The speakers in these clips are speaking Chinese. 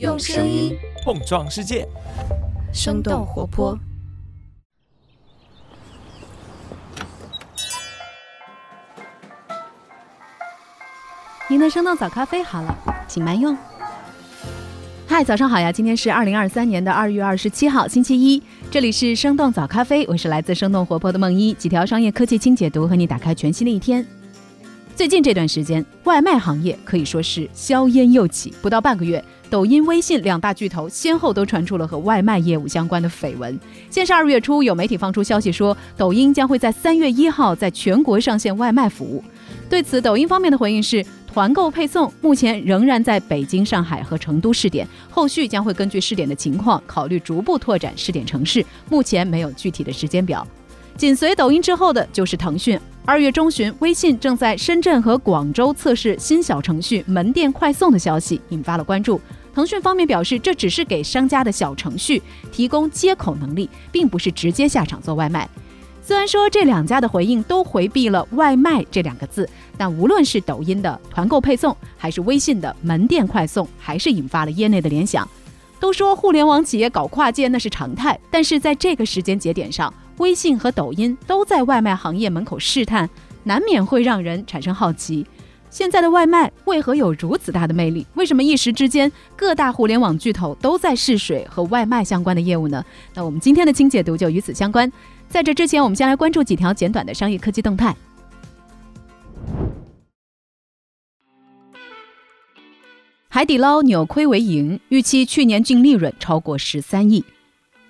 用声音碰撞世界，生动活泼。您的生动早咖啡好了，请慢用。嗨，早上好呀！今天是二零二三年的二月二十七号，星期一。这里是生动早咖啡，我是来自生动活泼的梦一，几条商业科技轻解读，和你打开全新的一天。最近这段时间，外卖行业可以说是硝烟又起。不到半个月，抖音、微信两大巨头先后都传出了和外卖业务相关的绯闻。先是二月初，有媒体放出消息说，抖音将会在三月一号在全国上线外卖服务。对此，抖音方面的回应是，团购配送目前仍然在北京、上海和成都试点，后续将会根据试点的情况考虑逐步拓展试点城市，目前没有具体的时间表。紧随抖音之后的就是腾讯。二月中旬，微信正在深圳和广州测试新小程序门店快送的消息引发了关注。腾讯方面表示，这只是给商家的小程序提供接口能力，并不是直接下场做外卖。虽然说这两家的回应都回避了“外卖”这两个字，但无论是抖音的团购配送，还是微信的门店快送，还是引发了业内的联想。都说互联网企业搞跨界那是常态，但是在这个时间节点上。微信和抖音都在外卖行业门口试探，难免会让人产生好奇。现在的外卖为何有如此大的魅力？为什么一时之间各大互联网巨头都在试水和外卖相关的业务呢？那我们今天的清解读就与此相关。在这之前，我们先来关注几条简短的商业科技动态。海底捞扭亏为盈，预期去年净利润超过十三亿。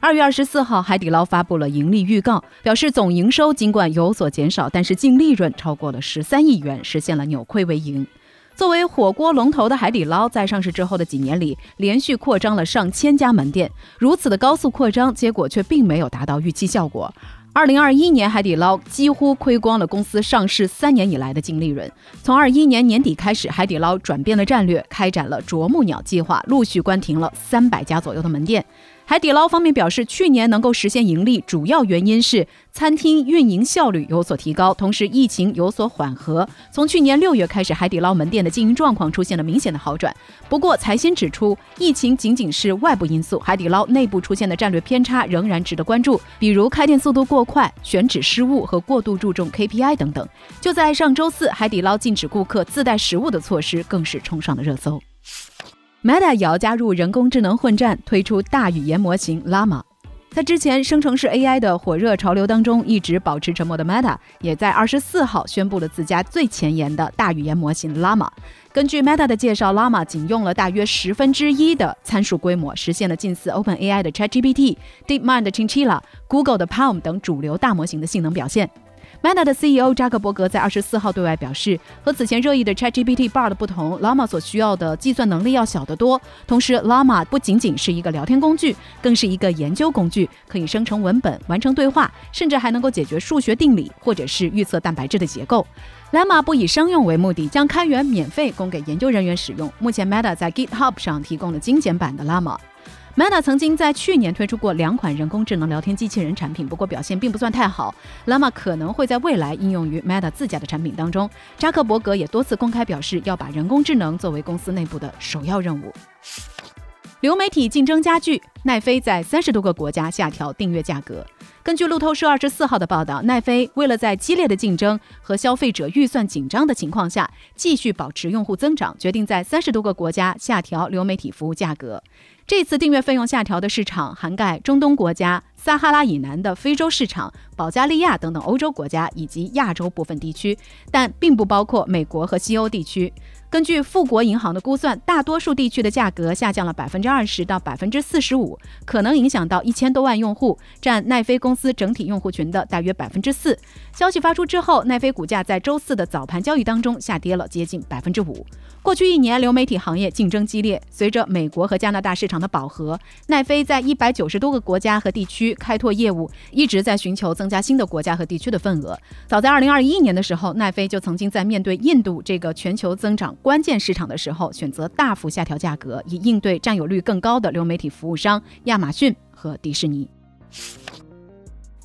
二月二十四号，海底捞发布了盈利预告，表示总营收尽管有所减少，但是净利润超过了十三亿元，实现了扭亏为盈。作为火锅龙头的海底捞，在上市之后的几年里，连续扩张了上千家门店，如此的高速扩张，结果却并没有达到预期效果。二零二一年，海底捞几乎亏光了公司上市三年以来的净利润。从二一年年底开始，海底捞转变了战略，开展了啄木鸟计划，陆续关停了三百家左右的门店。海底捞方面表示，去年能够实现盈利，主要原因是餐厅运营效率有所提高，同时疫情有所缓和。从去年六月开始，海底捞门店的经营状况出现了明显的好转。不过，财新指出，疫情仅仅是外部因素，海底捞内部出现的战略偏差仍然值得关注，比如开店速度过快、选址失误和过度注重 KPI 等等。就在上周四，海底捞禁止顾客自带食物的措施更是冲上了热搜。Meta 也要加入人工智能混战，推出大语言模型 Llama。在之前生成式 AI 的火热潮流当中，一直保持沉默的 Meta，也在二十四号宣布了自家最前沿的大语言模型 Llama。根据 Meta 的介绍，Llama 仅用了大约十分之一的参数规模，实现了近似 OpenAI 的 ChatGPT、DeepMind 的 Chinchilla、Google 的 Palm 等主流大模型的性能表现。Meta 的 CEO 扎克伯格在二十四号对外表示，和此前热议的 ChatGPT Bar 的不同，Llama 所需要的计算能力要小得多。同时，Llama 不仅仅是一个聊天工具，更是一个研究工具，可以生成文本、完成对话，甚至还能够解决数学定理或者是预测蛋白质的结构。Llama 不以商用为目的，将开源免费供给研究人员使用。目前，Meta 在 GitHub 上提供了精简版的 Llama。Meta 曾经在去年推出过两款人工智能聊天机器人产品，不过表现并不算太好。Llama 可能会在未来应用于 Meta 自家的产品当中。扎克伯格也多次公开表示，要把人工智能作为公司内部的首要任务。流媒体竞争加剧，奈飞在三十多个国家下调订阅价格。根据路透社二十四号的报道，奈飞为了在激烈的竞争和消费者预算紧张的情况下继续保持用户增长，决定在三十多个国家下调流媒体服务价格。这次订阅费用下调的市场涵盖中东国家、撒哈拉以南的非洲市场、保加利亚等等欧洲国家以及亚洲部分地区，但并不包括美国和西欧地区。根据富国银行的估算，大多数地区的价格下降了百分之二十到百分之四十五，可能影响到一千多万用户，占奈飞公司整体用户群的大约百分之四。消息发出之后，奈飞股价在周四的早盘交易当中下跌了接近百分之五。过去一年，流媒体行业竞争激烈，随着美国和加拿大市场的饱和，奈飞在一百九十多个国家和地区开拓业务，一直在寻求增加新的国家和地区的份额。早在二零二一年的时候，奈飞就曾经在面对印度这个全球增长。关键市场的时候，选择大幅下调价格，以应对占有率更高的流媒体服务商亚马逊和迪士尼。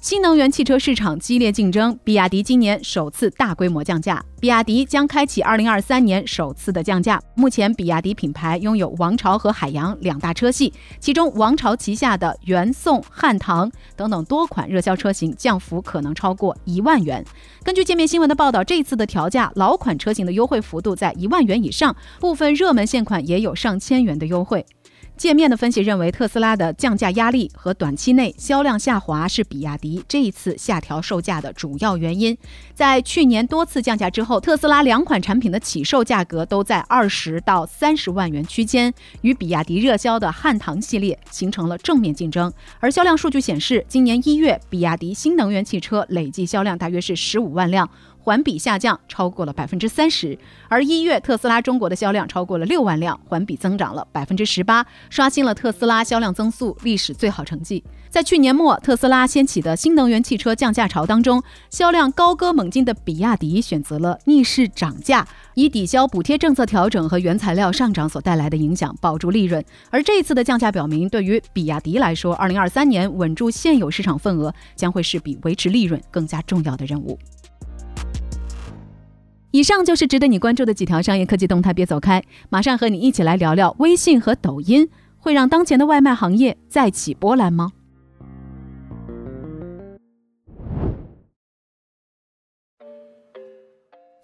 新能源汽车市场激烈竞争，比亚迪今年首次大规模降价。比亚迪将开启2023年首次的降价。目前，比亚迪品牌拥有王朝和海洋两大车系，其中王朝旗下的元宋、汉唐等等多款热销车型降幅可能超过一万元。根据界面新闻的报道，这次的调价，老款车型的优惠幅度在一万元以上，部分热门现款也有上千元的优惠。界面的分析认为，特斯拉的降价压力和短期内销量下滑是比亚迪这一次下调售价的主要原因。在去年多次降价之后，特斯拉两款产品的起售价格都在二十到三十万元区间，与比亚迪热销的汉唐系列形成了正面竞争。而销量数据显示，今年一月，比亚迪新能源汽车累计销量大约是十五万辆。环比下降超过了百分之三十，而一月特斯拉中国的销量超过了六万辆，环比增长了百分之十八，刷新了特斯拉销量增速历史最好成绩。在去年末特斯拉掀起的新能源汽车降价潮当中，销量高歌猛进的比亚迪选择了逆势涨价，以抵消补贴政策调整和原材料上涨所带来的影响，保住利润。而这一次的降价表明，对于比亚迪来说，二零二三年稳住现有市场份额将会是比维持利润更加重要的任务。以上就是值得你关注的几条商业科技动态，别走开，马上和你一起来聊聊微信和抖音会让当前的外卖行业再起波澜吗？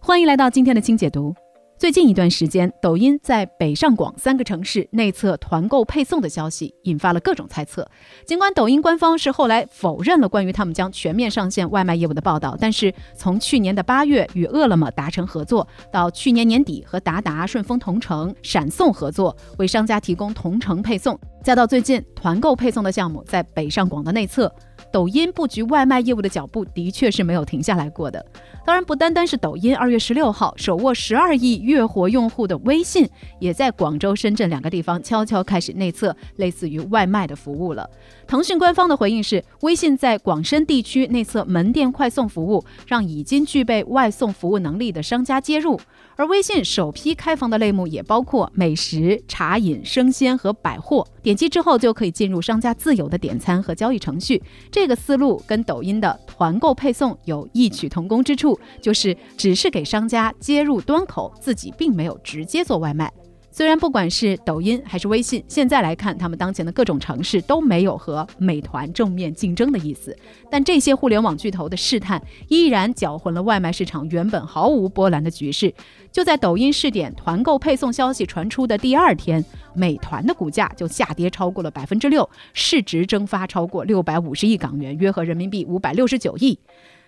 欢迎来到今天的清解读。最近一段时间，抖音在北上广三个城市内测团购配送的消息，引发了各种猜测。尽管抖音官方是后来否认了关于他们将全面上线外卖业务的报道，但是从去年的八月与饿了么达成合作，到去年年底和达达、顺丰同城、闪送合作，为商家提供同城配送，再到最近团购配送的项目在北上广的内测。抖音布局外卖业务的脚步的确是没有停下来过的。当然，不单单是抖音，二月十六号，手握十二亿月活用户的微信，也在广州、深圳两个地方悄悄开始内测类似于外卖的服务了。腾讯官方的回应是，微信在广深地区内测门店快送服务，让已经具备外送服务能力的商家接入。而微信首批开放的类目也包括美食、茶饮、生鲜和百货，点击之后就可以进入商家自有的点餐和交易程序。这个思路跟抖音的团购配送有异曲同工之处，就是只是给商家接入端口，自己并没有直接做外卖。虽然不管是抖音还是微信，现在来看，他们当前的各种城市都没有和美团正面竞争的意思，但这些互联网巨头的试探依然搅浑了外卖市场原本毫无波澜的局势。就在抖音试点团购配送消息传出的第二天，美团的股价就下跌超过了百分之六，市值蒸发超过六百五十亿港元，约合人民币五百六十九亿。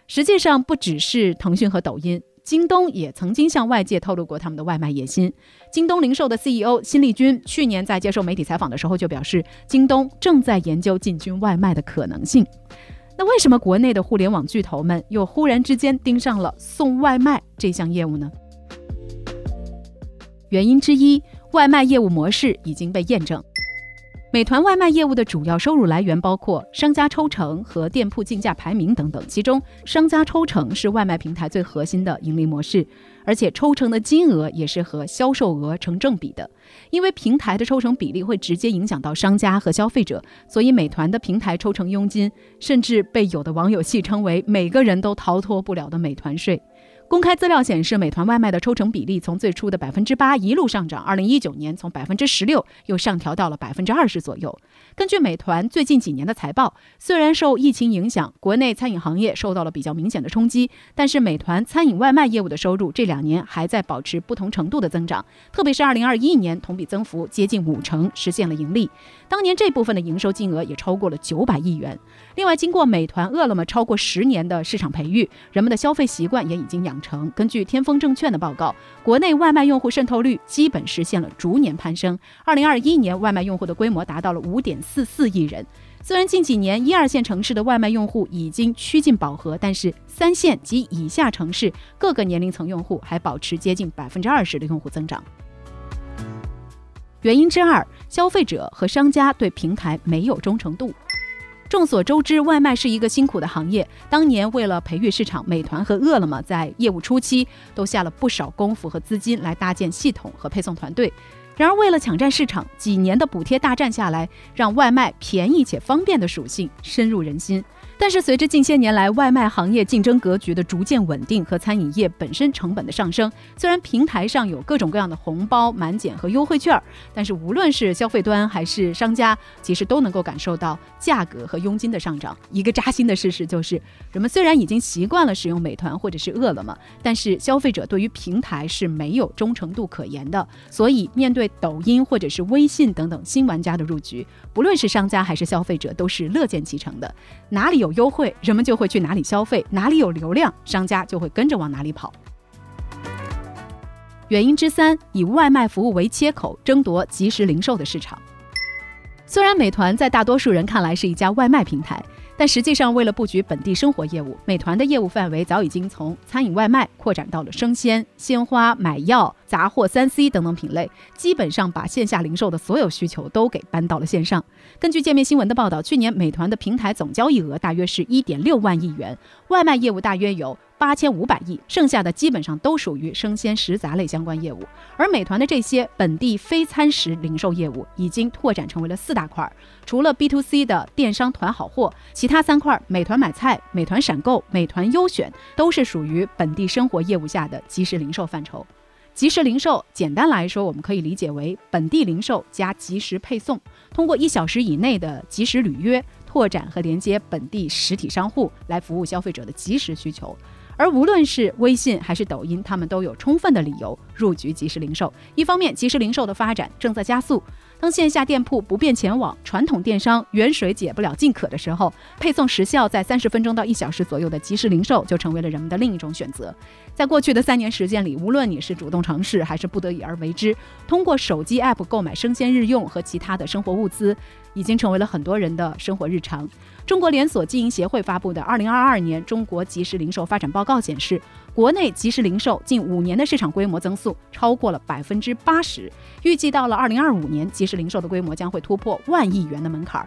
实际上，不只是腾讯和抖音。京东也曾经向外界透露过他们的外卖野心。京东零售的 CEO 辛立军去年在接受媒体采访的时候就表示，京东正在研究进军外卖的可能性。那为什么国内的互联网巨头们又忽然之间盯上了送外卖这项业务呢？原因之一，外卖业务模式已经被验证。美团外卖业务的主要收入来源包括商家抽成和店铺竞价排名等等，其中商家抽成是外卖平台最核心的盈利模式，而且抽成的金额也是和销售额成正比的。因为平台的抽成比例会直接影响到商家和消费者，所以美团的平台抽成佣金甚至被有的网友戏称为“每个人都逃脱不了的美团税”。公开资料显示，美团外卖的抽成比例从最初的百分之八一路上涨，二零一九年从百分之十六又上调到了百分之二十左右。根据美团最近几年的财报，虽然受疫情影响，国内餐饮行业受到了比较明显的冲击，但是美团餐饮外卖业务的收入这两年还在保持不同程度的增长，特别是二零二一年同比增幅接近五成，实现了盈利。当年这部分的营收金额也超过了九百亿元。另外，经过美团、饿了么超过十年的市场培育，人们的消费习惯也已经养。成根据天风证券的报告，国内外卖用户渗透率基本实现了逐年攀升。二零二一年，外卖用户的规模达到了五点四四亿人。虽然近几年一二线城市的外卖用户已经趋近饱和，但是三线及以下城市各个年龄层用户还保持接近百分之二十的用户增长。原因之二，消费者和商家对平台没有忠诚度。众所周知，外卖是一个辛苦的行业。当年为了培育市场，美团和饿了么在业务初期都下了不少功夫和资金来搭建系统和配送团队。然而，为了抢占市场，几年的补贴大战下来，让外卖便宜且方便的属性深入人心。但是随着近些年来外卖行业竞争格局的逐渐稳定和餐饮业本身成本的上升，虽然平台上有各种各样的红包、满减和优惠券，但是无论是消费端还是商家，其实都能够感受到价格和佣金的上涨。一个扎心的事实就是，人们虽然已经习惯了使用美团或者是饿了么，但是消费者对于平台是没有忠诚度可言的。所以，面对抖音或者是微信等等新玩家的入局，不论是商家还是消费者，都是乐见其成的。哪里有优惠，人们就会去哪里消费；哪里有流量，商家就会跟着往哪里跑。原因之三，以外卖服务为切口，争夺即时零售的市场。虽然美团在大多数人看来是一家外卖平台。但实际上，为了布局本地生活业务，美团的业务范围早已经从餐饮外卖扩展到了生鲜、鲜花、买药、杂货、三 C 等等品类，基本上把线下零售的所有需求都给搬到了线上。根据界面新闻的报道，去年美团的平台总交易额大约是一点六万亿元，外卖业务大约有。八千五百亿，剩下的基本上都属于生鲜食杂类相关业务。而美团的这些本地非餐食零售业务已经拓展成为了四大块儿，除了 B to C 的电商团好货，其他三块儿美团买菜、美团闪购、美团优选都是属于本地生活业务下的即时零售范畴。即时零售简单来说，我们可以理解为本地零售加即时配送，通过一小时以内的即时履约，拓展和连接本地实体商户，来服务消费者的即时需求。而无论是微信还是抖音，他们都有充分的理由入局即时零售。一方面，即时零售的发展正在加速。当线下店铺不便前往，传统电商远水解不了近渴的时候，配送时效在三十分钟到一小时左右的即时零售就成为了人们的另一种选择。在过去的三年时间里，无论你是主动尝试还是不得已而为之，通过手机 app 购买生鲜日用和其他的生活物资，已经成为了很多人的生活日常。中国连锁经营协会发布的《二零二二年中国即时零售发展报告》显示，国内即时零售近五年的市场规模增速超过了百分之八十，预计到了二零二五年，即时零售的规模将会突破万亿元的门槛。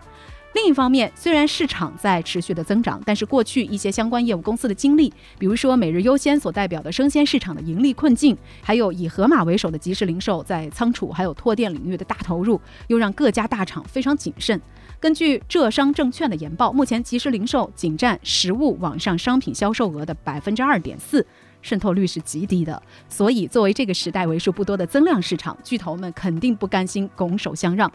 另一方面，虽然市场在持续的增长，但是过去一些相关业务公司的经历，比如说每日优先所代表的生鲜市场的盈利困境，还有以盒马为首的即时零售在仓储还有拓店领域的大投入，又让各家大厂非常谨慎。根据浙商证券的研报，目前即时零售仅占实物网上商品销售额的百分之二点四，渗透率是极低的。所以，作为这个时代为数不多的增量市场，巨头们肯定不甘心拱手相让。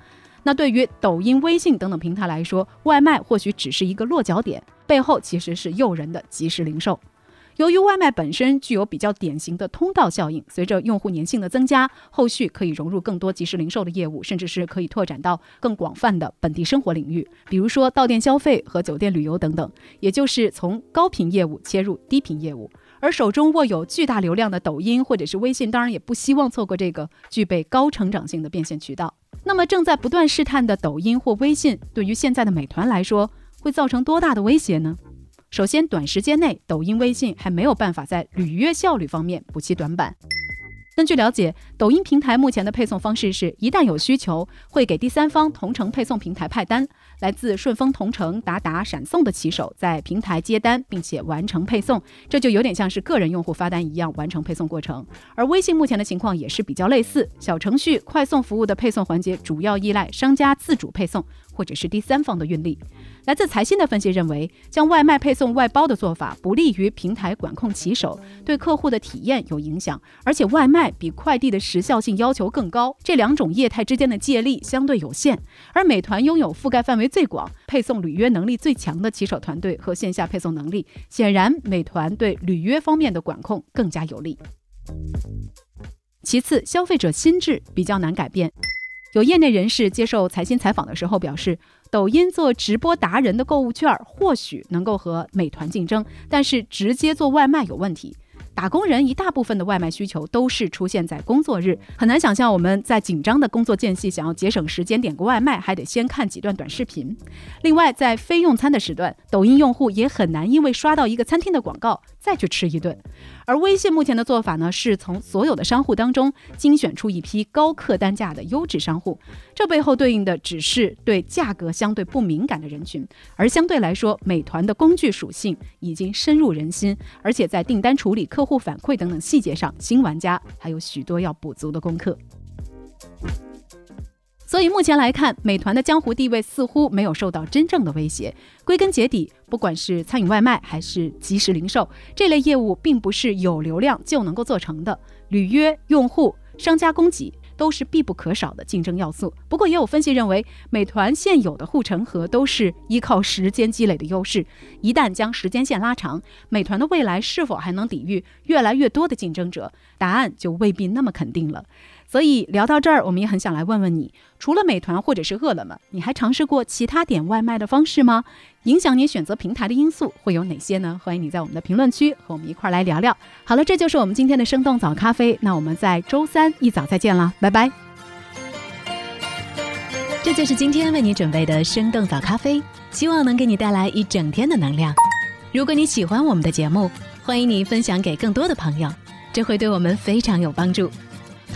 那对于抖音、微信等等平台来说，外卖或许只是一个落脚点，背后其实是诱人的即时零售。由于外卖本身具有比较典型的通道效应，随着用户粘性的增加，后续可以融入更多即时零售的业务，甚至是可以拓展到更广泛的本地生活领域，比如说到店消费和酒店旅游等等。也就是从高频业务切入低频业务。而手中握有巨大流量的抖音或者是微信，当然也不希望错过这个具备高成长性的变现渠道。那么正在不断试探的抖音或微信，对于现在的美团来说，会造成多大的威胁呢？首先，短时间内，抖音、微信还没有办法在履约效率方面补齐短板。根据了解，抖音平台目前的配送方式是，一旦有需求，会给第三方同城配送平台派单，来自顺丰、同城、达达、闪送的骑手在平台接单，并且完成配送，这就有点像是个人用户发单一样完成配送过程。而微信目前的情况也是比较类似，小程序快送服务的配送环节主要依赖商家自主配送。或者是第三方的运力。来自财新的分析认为，将外卖配送外包的做法不利于平台管控骑手，对客户的体验有影响。而且外卖比快递的时效性要求更高，这两种业态之间的借力相对有限。而美团拥有覆盖范围最广、配送履约能力最强的骑手团队和线下配送能力，显然美团对履约方面的管控更加有利。其次，消费者心智比较难改变。有业内人士接受财新采访的时候表示，抖音做直播达人的购物券或许能够和美团竞争，但是直接做外卖有问题。打工人一大部分的外卖需求都是出现在工作日，很难想象我们在紧张的工作间隙想要节省时间点个外卖，还得先看几段短视频。另外，在非用餐的时段，抖音用户也很难因为刷到一个餐厅的广告再去吃一顿。而微信目前的做法呢，是从所有的商户当中精选出一批高客单价的优质商户，这背后对应的只是对价格相对不敏感的人群。而相对来说，美团的工具属性已经深入人心，而且在订单处理、客户反馈等等细节上，新玩家还有许多要补足的功课。所以目前来看，美团的江湖地位似乎没有受到真正的威胁。归根结底，不管是餐饮外卖还是即时零售这类业务，并不是有流量就能够做成的。履约、用户、商家供给。都是必不可少的竞争要素。不过，也有分析认为，美团现有的护城河都是依靠时间积累的优势。一旦将时间线拉长，美团的未来是否还能抵御越来越多的竞争者？答案就未必那么肯定了。所以聊到这儿，我们也很想来问问你，除了美团或者是饿了么，你还尝试过其他点外卖的方式吗？影响你选择平台的因素会有哪些呢？欢迎你在我们的评论区和我们一块儿来聊聊。好了，这就是我们今天的生动早咖啡，那我们在周三一早再见了，拜拜。这就是今天为你准备的生动早咖啡，希望能给你带来一整天的能量。如果你喜欢我们的节目，欢迎你分享给更多的朋友，这会对我们非常有帮助。